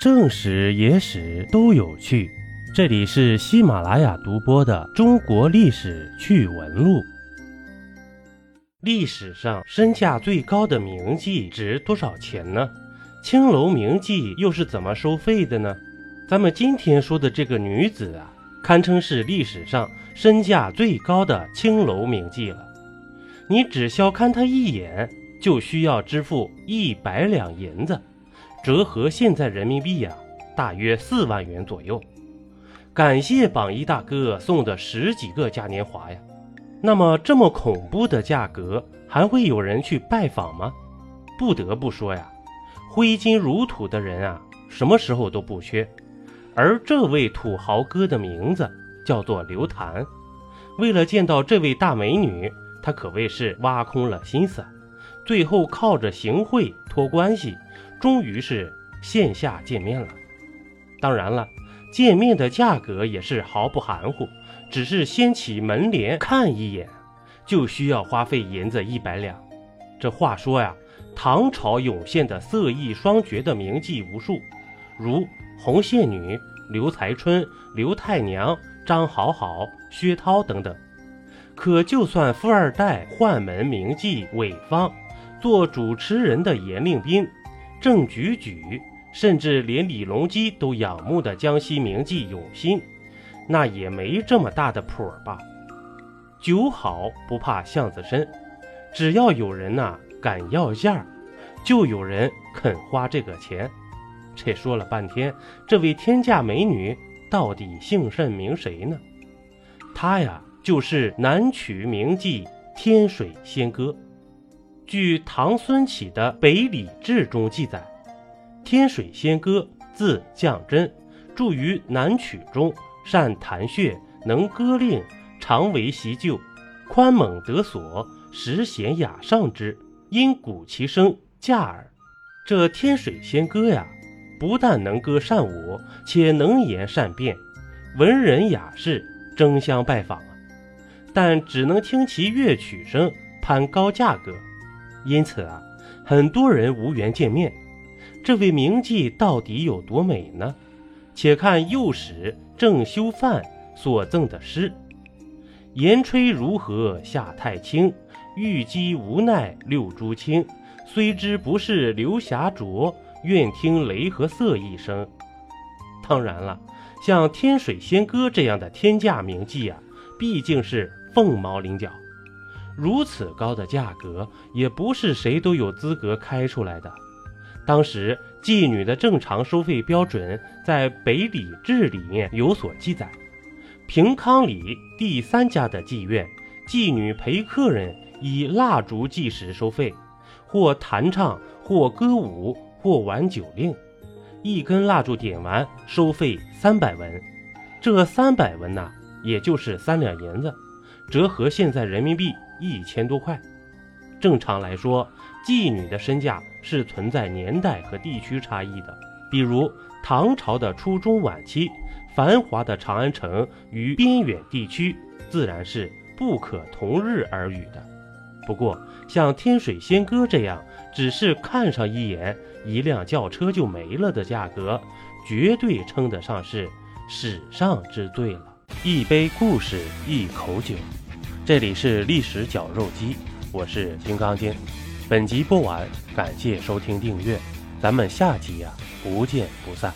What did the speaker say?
正史、野史都有趣。这里是喜马拉雅独播的《中国历史趣闻录》。历史上身价最高的名妓值多少钱呢？青楼名妓又是怎么收费的呢？咱们今天说的这个女子啊，堪称是历史上身价最高的青楼名妓了。你只消看她一眼，就需要支付一百两银子。折合现在人民币呀，大约四万元左右。感谢榜一大哥送的十几个嘉年华呀。那么这么恐怖的价格，还会有人去拜访吗？不得不说呀，挥金如土的人啊，什么时候都不缺。而这位土豪哥的名字叫做刘谭。为了见到这位大美女，他可谓是挖空了心思，最后靠着行贿托关系。终于是线下见面了，当然了，见面的价格也是毫不含糊，只是掀起门帘看一眼，就需要花费银子一百两。这话说呀，唐朝涌现的色艺双绝的名妓无数，如红线女、刘才春、刘太娘、张好好、薛涛等等。可就算富二代宦门名妓韦芳，做主持人的严令斌。郑举举，甚至连李隆基都仰慕的江西名妓永新，那也没这么大的谱吧？酒好不怕巷子深，只要有人呐敢要价，就有人肯花这个钱。这说了半天，这位天价美女到底姓甚名谁呢？她呀，就是南曲名妓天水仙歌。据唐孙启的《北礼志》中记载，天水仙歌字绛真，著于南曲中，善弹穴，能歌令，常为习旧，宽猛得所，时贤雅上之，因鼓其声驾耳。这天水仙歌呀，不但能歌善舞，且能言善辩，文人雅士争相拜访，但只能听其乐曲声，攀高价格。因此啊，很多人无缘见面。这位名妓到底有多美呢？且看右史郑修范所赠的诗：“言吹如何下太清，玉肌无奈六珠清。虽知不是流霞浊，愿听雷和色一声。”当然了，像天水仙歌这样的天价名妓啊，毕竟是凤毛麟角。如此高的价格，也不是谁都有资格开出来的。当时妓女的正常收费标准，在《北礼志》里面有所记载。平康里第三家的妓院，妓女陪客人以蜡烛计时收费，或弹唱，或歌舞，或玩酒令。一根蜡烛点完，收费三百文。这三百文呐，也就是三两银子，折合现在人民币。一千多块，正常来说，妓女的身价是存在年代和地区差异的。比如唐朝的初中晚期，繁华的长安城与边远地区自然是不可同日而语的。不过，像天水仙歌这样，只是看上一眼，一辆轿车就没了的价格，绝对称得上是史上之最了。一杯故事，一口酒。这里是历史绞肉机，我是金刚经。本集播完，感谢收听订阅，咱们下集呀不见不散。